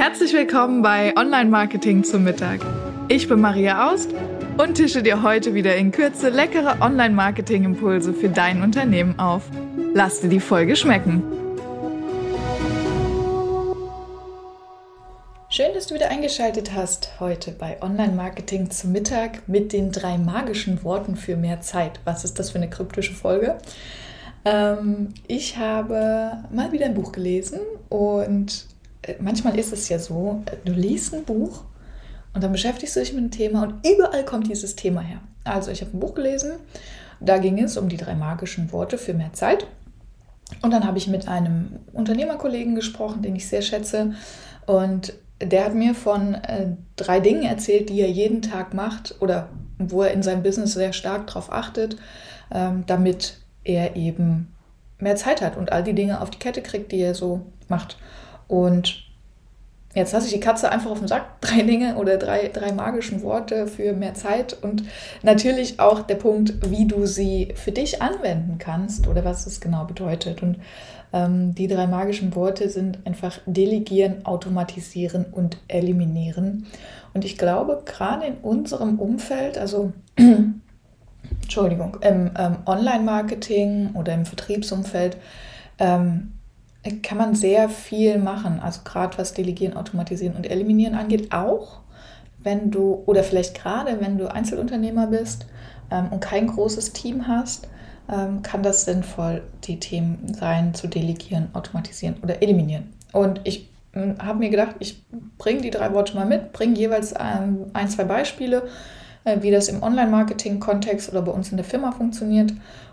Herzlich willkommen bei Online Marketing zum Mittag. Ich bin Maria Aust und tische dir heute wieder in Kürze leckere Online Marketing Impulse für dein Unternehmen auf. Lass dir die Folge schmecken. Schön, dass du wieder eingeschaltet hast heute bei Online Marketing zum Mittag mit den drei magischen Worten für mehr Zeit. Was ist das für eine kryptische Folge? Ähm, ich habe mal wieder ein Buch gelesen und manchmal ist es ja so, du liest ein Buch und dann beschäftigst du dich mit einem Thema und überall kommt dieses Thema her. Also ich habe ein Buch gelesen, da ging es um die drei magischen Worte für mehr Zeit. Und dann habe ich mit einem Unternehmerkollegen gesprochen, den ich sehr schätze. Und der hat mir von äh, drei Dingen erzählt, die er jeden Tag macht oder wo er in seinem Business sehr stark darauf achtet, ähm, damit er eben mehr Zeit hat und all die Dinge auf die Kette kriegt, die er so macht. Und jetzt lasse ich die Katze einfach auf den Sack. Drei Dinge oder drei, drei magischen Worte für mehr Zeit und natürlich auch der Punkt, wie du sie für dich anwenden kannst oder was es genau bedeutet. Und ähm, die drei magischen Worte sind einfach delegieren, automatisieren und eliminieren. Und ich glaube, gerade in unserem Umfeld, also Entschuldigung, im ähm, Online-Marketing oder im Vertriebsumfeld, ähm, kann man sehr viel machen. Also gerade was Delegieren, Automatisieren und Eliminieren angeht, auch wenn du oder vielleicht gerade wenn du Einzelunternehmer bist ähm, und kein großes Team hast, ähm, kann das sinnvoll, die Themen sein, zu delegieren, automatisieren oder eliminieren. Und ich äh, habe mir gedacht, ich bringe die drei Worte mal mit, bringe jeweils ähm, ein, zwei Beispiele, äh, wie das im Online-Marketing-Kontext oder bei uns in der Firma funktioniert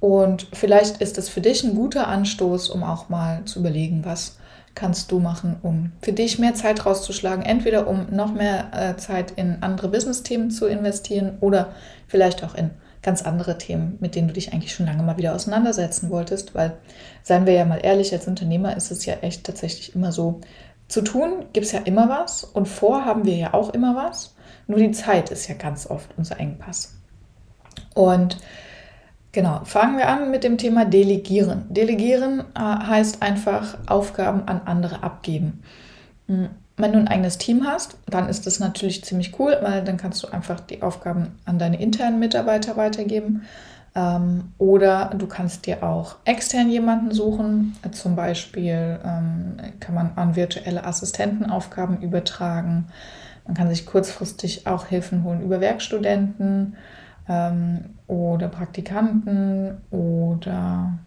und vielleicht ist es für dich ein guter Anstoß, um auch mal zu überlegen, was kannst du machen, um für dich mehr Zeit rauszuschlagen. Entweder um noch mehr äh, Zeit in andere Business-Themen zu investieren oder vielleicht auch in ganz andere Themen, mit denen du dich eigentlich schon lange mal wieder auseinandersetzen wolltest. Weil, seien wir ja mal ehrlich, als Unternehmer ist es ja echt tatsächlich immer so, zu tun gibt es ja immer was und vor haben wir ja auch immer was. Nur die Zeit ist ja ganz oft unser Engpass. Und Genau, fangen wir an mit dem Thema Delegieren. Delegieren äh, heißt einfach Aufgaben an andere abgeben. Hm, wenn du ein eigenes Team hast, dann ist das natürlich ziemlich cool, weil dann kannst du einfach die Aufgaben an deine internen Mitarbeiter weitergeben. Ähm, oder du kannst dir auch extern jemanden suchen. Zum Beispiel ähm, kann man an virtuelle Assistenten Aufgaben übertragen. Man kann sich kurzfristig auch Hilfen holen über Werkstudenten ähm, oder Praktikanten oder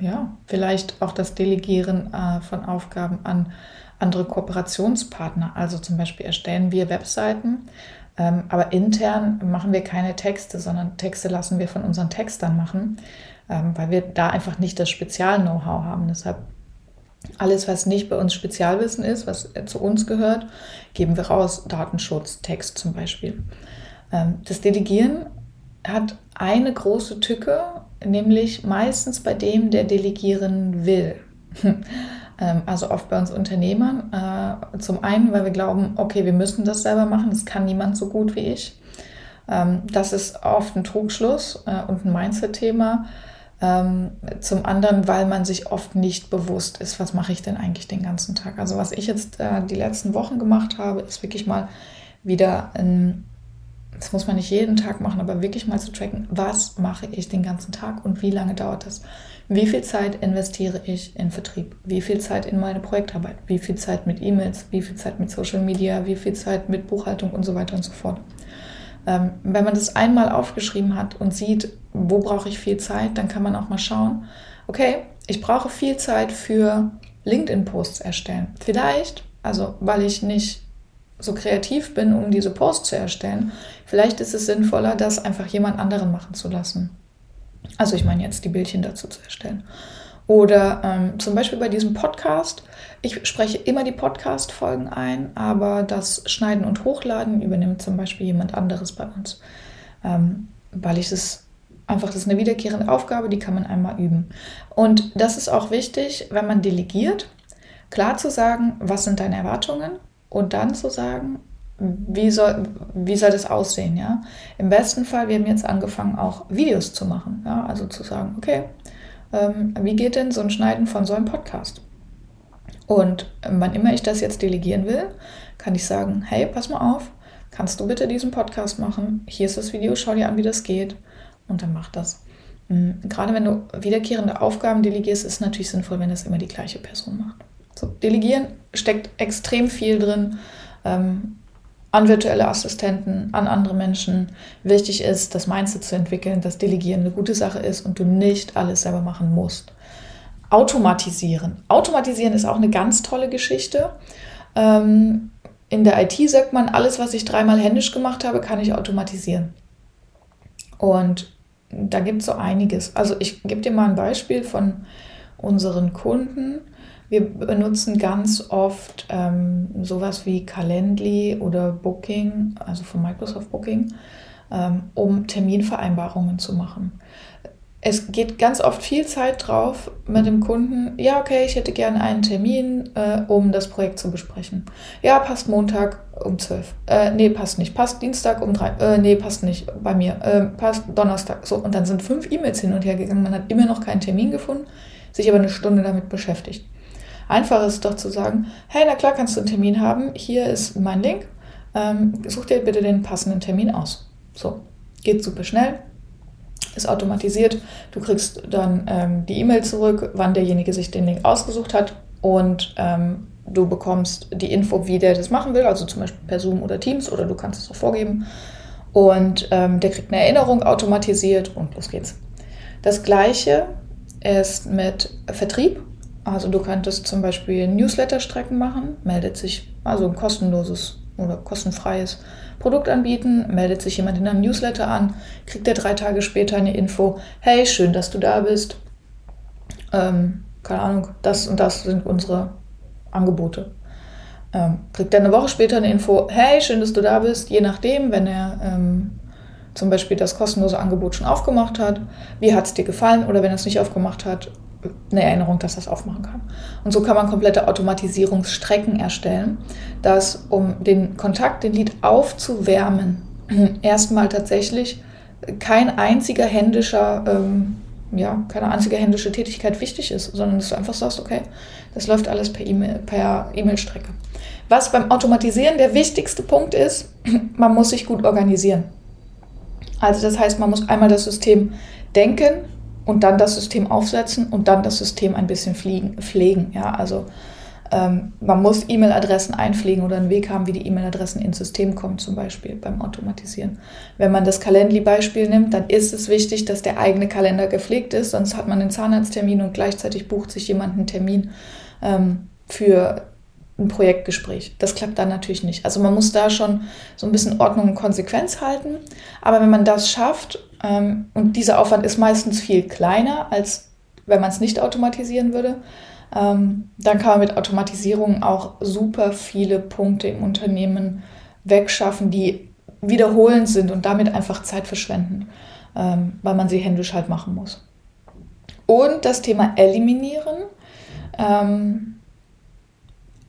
ja, vielleicht auch das Delegieren äh, von Aufgaben an andere Kooperationspartner. Also zum Beispiel erstellen wir Webseiten, ähm, aber intern machen wir keine Texte, sondern Texte lassen wir von unseren Textern machen, ähm, weil wir da einfach nicht das Spezial-Know-how haben. Deshalb alles, was nicht bei uns Spezialwissen ist, was zu uns gehört, geben wir raus. Datenschutz, Text zum Beispiel. Ähm, das Delegieren hat eine große Tücke, nämlich meistens bei dem, der delegieren will. Ähm, also oft bei uns Unternehmern. Äh, zum einen, weil wir glauben, okay, wir müssen das selber machen, das kann niemand so gut wie ich. Ähm, das ist oft ein Trugschluss äh, und ein Mindset-Thema. Ähm, zum anderen, weil man sich oft nicht bewusst ist, was mache ich denn eigentlich den ganzen Tag. Also was ich jetzt äh, die letzten Wochen gemacht habe, ist wirklich mal wieder ein das muss man nicht jeden Tag machen, aber wirklich mal zu tracken, was mache ich den ganzen Tag und wie lange dauert das? Wie viel Zeit investiere ich in Vertrieb? Wie viel Zeit in meine Projektarbeit? Wie viel Zeit mit E-Mails? Wie viel Zeit mit Social Media? Wie viel Zeit mit Buchhaltung und so weiter und so fort? Ähm, wenn man das einmal aufgeschrieben hat und sieht, wo brauche ich viel Zeit, dann kann man auch mal schauen, okay, ich brauche viel Zeit für LinkedIn-Posts erstellen. Vielleicht, also weil ich nicht so kreativ bin, um diese Post zu erstellen, vielleicht ist es sinnvoller, das einfach jemand anderen machen zu lassen. Also ich meine jetzt die Bildchen dazu zu erstellen. Oder ähm, zum Beispiel bei diesem Podcast. Ich spreche immer die Podcast-Folgen ein, aber das Schneiden und Hochladen übernimmt zum Beispiel jemand anderes bei uns. Ähm, weil ich es einfach, das ist eine wiederkehrende Aufgabe, die kann man einmal üben. Und das ist auch wichtig, wenn man delegiert, klar zu sagen, was sind deine Erwartungen, und dann zu sagen, wie soll, wie soll das aussehen, ja? Im besten Fall, wir haben jetzt angefangen, auch Videos zu machen, ja? Also zu sagen, okay, ähm, wie geht denn so ein Schneiden von so einem Podcast? Und wann immer ich das jetzt delegieren will, kann ich sagen, hey, pass mal auf, kannst du bitte diesen Podcast machen? Hier ist das Video, schau dir an, wie das geht. Und dann mach das. Mhm. Gerade wenn du wiederkehrende Aufgaben delegierst, ist es natürlich sinnvoll, wenn das immer die gleiche Person macht. So, delegieren steckt extrem viel drin. Ähm, an virtuelle Assistenten, an andere Menschen. Wichtig ist, das Mindset zu entwickeln, dass Delegieren eine gute Sache ist und du nicht alles selber machen musst. Automatisieren. Automatisieren ist auch eine ganz tolle Geschichte. Ähm, in der IT sagt man, alles, was ich dreimal händisch gemacht habe, kann ich automatisieren. Und da gibt es so einiges. Also ich gebe dir mal ein Beispiel von unseren Kunden. Wir benutzen ganz oft ähm, sowas wie Calendly oder Booking, also von Microsoft Booking, ähm, um Terminvereinbarungen zu machen es geht ganz oft viel Zeit drauf mit dem Kunden, ja, okay, ich hätte gerne einen Termin, äh, um das Projekt zu besprechen. Ja, passt Montag um 12. Äh, nee, passt nicht. Passt Dienstag um 3. Äh, nee, passt nicht bei mir. Äh, passt Donnerstag. So, und dann sind fünf E-Mails hin und her gegangen. Man hat immer noch keinen Termin gefunden, sich aber eine Stunde damit beschäftigt. Einfach ist doch zu sagen, hey, na klar kannst du einen Termin haben. Hier ist mein Link. Ähm, such dir bitte den passenden Termin aus. So, geht super schnell ist automatisiert. Du kriegst dann ähm, die E-Mail zurück, wann derjenige sich den Link ausgesucht hat und ähm, du bekommst die Info, wie der das machen will, also zum Beispiel per Zoom oder Teams oder du kannst es auch vorgeben. Und ähm, der kriegt eine Erinnerung automatisiert und los geht's. Das gleiche ist mit Vertrieb. Also du könntest zum Beispiel Newsletter-Strecken machen, meldet sich also ein kostenloses oder kostenfreies Produkt anbieten, meldet sich jemand in einem Newsletter an, kriegt er drei Tage später eine Info, hey, schön, dass du da bist. Ähm, keine Ahnung, das und das sind unsere Angebote. Ähm, kriegt er eine Woche später eine Info, hey, schön, dass du da bist, je nachdem, wenn er ähm, zum Beispiel das kostenlose Angebot schon aufgemacht hat, wie hat es dir gefallen oder wenn er es nicht aufgemacht hat, eine Erinnerung, dass das aufmachen kann. Und so kann man komplette Automatisierungsstrecken erstellen, dass um den Kontakt, den Lied aufzuwärmen, erstmal tatsächlich kein einziger händischer, ähm, ja, keine einzige händische Tätigkeit wichtig ist, sondern dass du einfach sagst, okay, das läuft alles per E-Mail, per E-Mail-Strecke. Was beim Automatisieren der wichtigste Punkt ist, man muss sich gut organisieren. Also das heißt, man muss einmal das System denken, und dann das System aufsetzen und dann das System ein bisschen fliegen, pflegen. Ja, also ähm, man muss E-Mail-Adressen einpflegen oder einen Weg haben, wie die E-Mail-Adressen ins System kommen, zum Beispiel beim Automatisieren. Wenn man das Calendly-Beispiel nimmt, dann ist es wichtig, dass der eigene Kalender gepflegt ist, sonst hat man einen Zahnarzttermin und gleichzeitig bucht sich jemand einen Termin ähm, für ein Projektgespräch. Das klappt dann natürlich nicht. Also man muss da schon so ein bisschen Ordnung und Konsequenz halten. Aber wenn man das schafft, und dieser Aufwand ist meistens viel kleiner, als wenn man es nicht automatisieren würde, ähm, dann kann man mit Automatisierung auch super viele Punkte im Unternehmen wegschaffen, die wiederholend sind und damit einfach Zeit verschwenden, ähm, weil man sie händisch halt machen muss. Und das Thema Eliminieren. Ähm,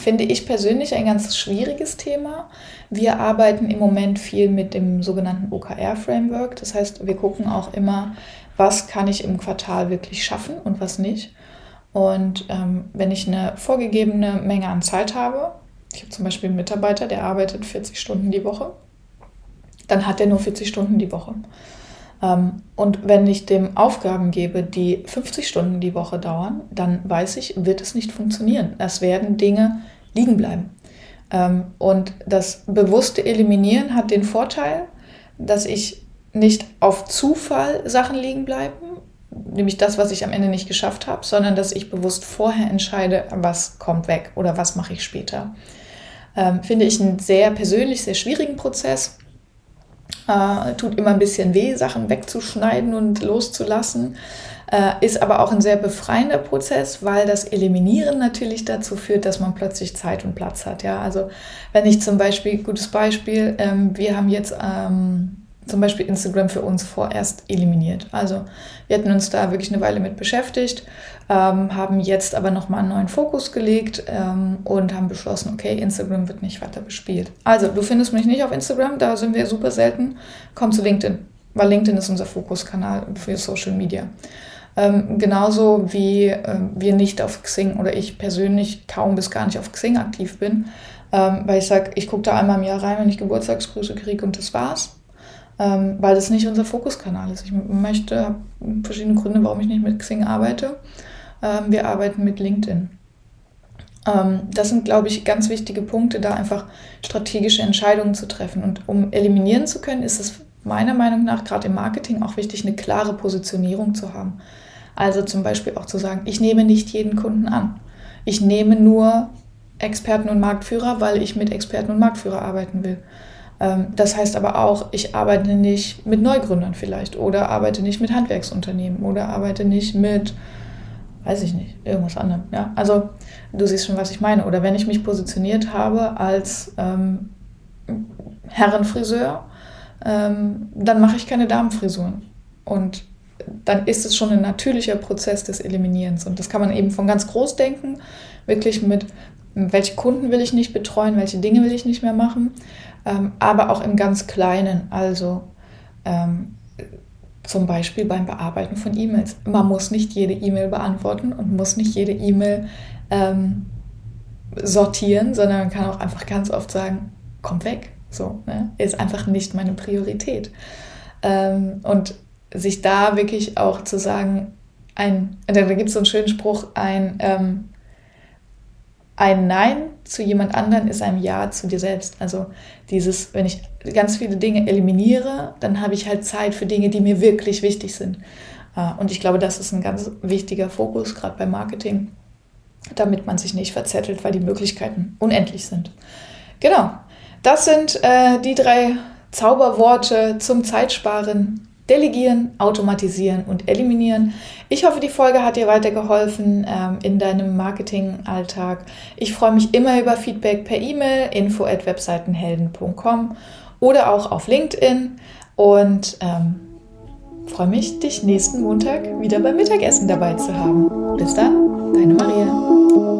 finde ich persönlich ein ganz schwieriges Thema. Wir arbeiten im Moment viel mit dem sogenannten OKR-Framework. Das heißt, wir gucken auch immer, was kann ich im Quartal wirklich schaffen und was nicht. Und ähm, wenn ich eine vorgegebene Menge an Zeit habe, ich habe zum Beispiel einen Mitarbeiter, der arbeitet 40 Stunden die Woche, dann hat er nur 40 Stunden die Woche. Ähm, und wenn ich dem Aufgaben gebe, die 50 Stunden die Woche dauern, dann weiß ich, wird es nicht funktionieren. Es werden Dinge liegen bleiben. Ähm, und das bewusste Eliminieren hat den Vorteil, dass ich nicht auf Zufall Sachen liegen bleiben, nämlich das, was ich am Ende nicht geschafft habe, sondern dass ich bewusst vorher entscheide, was kommt weg oder was mache ich später. Ähm, finde ich einen sehr persönlich, sehr schwierigen Prozess. Äh, tut immer ein bisschen weh, Sachen wegzuschneiden und loszulassen. Äh, ist aber auch ein sehr befreiender Prozess, weil das Eliminieren natürlich dazu führt, dass man plötzlich Zeit und Platz hat. Ja, also wenn ich zum Beispiel, gutes Beispiel, ähm, wir haben jetzt ähm, zum Beispiel Instagram für uns vorerst eliminiert. Also wir hatten uns da wirklich eine Weile mit beschäftigt, ähm, haben jetzt aber nochmal einen neuen Fokus gelegt ähm, und haben beschlossen, okay, Instagram wird nicht weiter bespielt. Also du findest mich nicht auf Instagram, da sind wir super selten. Komm zu LinkedIn, weil LinkedIn ist unser Fokuskanal für Social Media. Ähm, genauso wie äh, wir nicht auf Xing oder ich persönlich kaum bis gar nicht auf Xing aktiv bin, ähm, weil ich sage, ich gucke da einmal im Jahr rein, wenn ich Geburtstagsgrüße kriege und das war's. Ähm, weil das nicht unser Fokuskanal ist. Ich möchte, habe verschiedene Gründe, warum ich nicht mit Xing arbeite. Ähm, wir arbeiten mit LinkedIn. Ähm, das sind, glaube ich, ganz wichtige Punkte, da einfach strategische Entscheidungen zu treffen. Und um eliminieren zu können, ist es meiner Meinung nach gerade im Marketing auch wichtig, eine klare Positionierung zu haben. Also zum Beispiel auch zu sagen, ich nehme nicht jeden Kunden an. Ich nehme nur Experten und Marktführer, weil ich mit Experten und Marktführer arbeiten will. Ähm, das heißt aber auch, ich arbeite nicht mit Neugründern vielleicht oder arbeite nicht mit Handwerksunternehmen oder arbeite nicht mit, weiß ich nicht, irgendwas anderem. Ja? Also du siehst schon, was ich meine. Oder wenn ich mich positioniert habe als ähm, Herrenfriseur, ähm, dann mache ich keine Damenfrisuren. Und dann ist es schon ein natürlicher Prozess des Eliminierens. Und das kann man eben von ganz groß denken, wirklich mit, welche Kunden will ich nicht betreuen, welche Dinge will ich nicht mehr machen, ähm, aber auch im ganz Kleinen, also ähm, zum Beispiel beim Bearbeiten von E-Mails. Man muss nicht jede E-Mail beantworten und muss nicht jede E-Mail ähm, sortieren, sondern man kann auch einfach ganz oft sagen, komm weg. So, ne? ist einfach nicht meine Priorität. Ähm, und sich da wirklich auch zu sagen, ein, da gibt es so einen schönen Spruch, ein ähm, ein Nein zu jemand anderen ist ein Ja zu dir selbst. Also dieses, wenn ich ganz viele Dinge eliminiere, dann habe ich halt Zeit für Dinge, die mir wirklich wichtig sind. Äh, und ich glaube, das ist ein ganz wichtiger Fokus, gerade beim Marketing, damit man sich nicht verzettelt, weil die Möglichkeiten unendlich sind. Genau, das sind äh, die drei Zauberworte zum Zeitsparen Delegieren, Automatisieren und Eliminieren. Ich hoffe, die Folge hat dir weitergeholfen ähm, in deinem Marketingalltag. Ich freue mich immer über Feedback per E-Mail info at webseitenhelden.com oder auch auf LinkedIn und ähm, freue mich, dich nächsten Montag wieder beim Mittagessen dabei zu haben. Bis dann, deine Maria.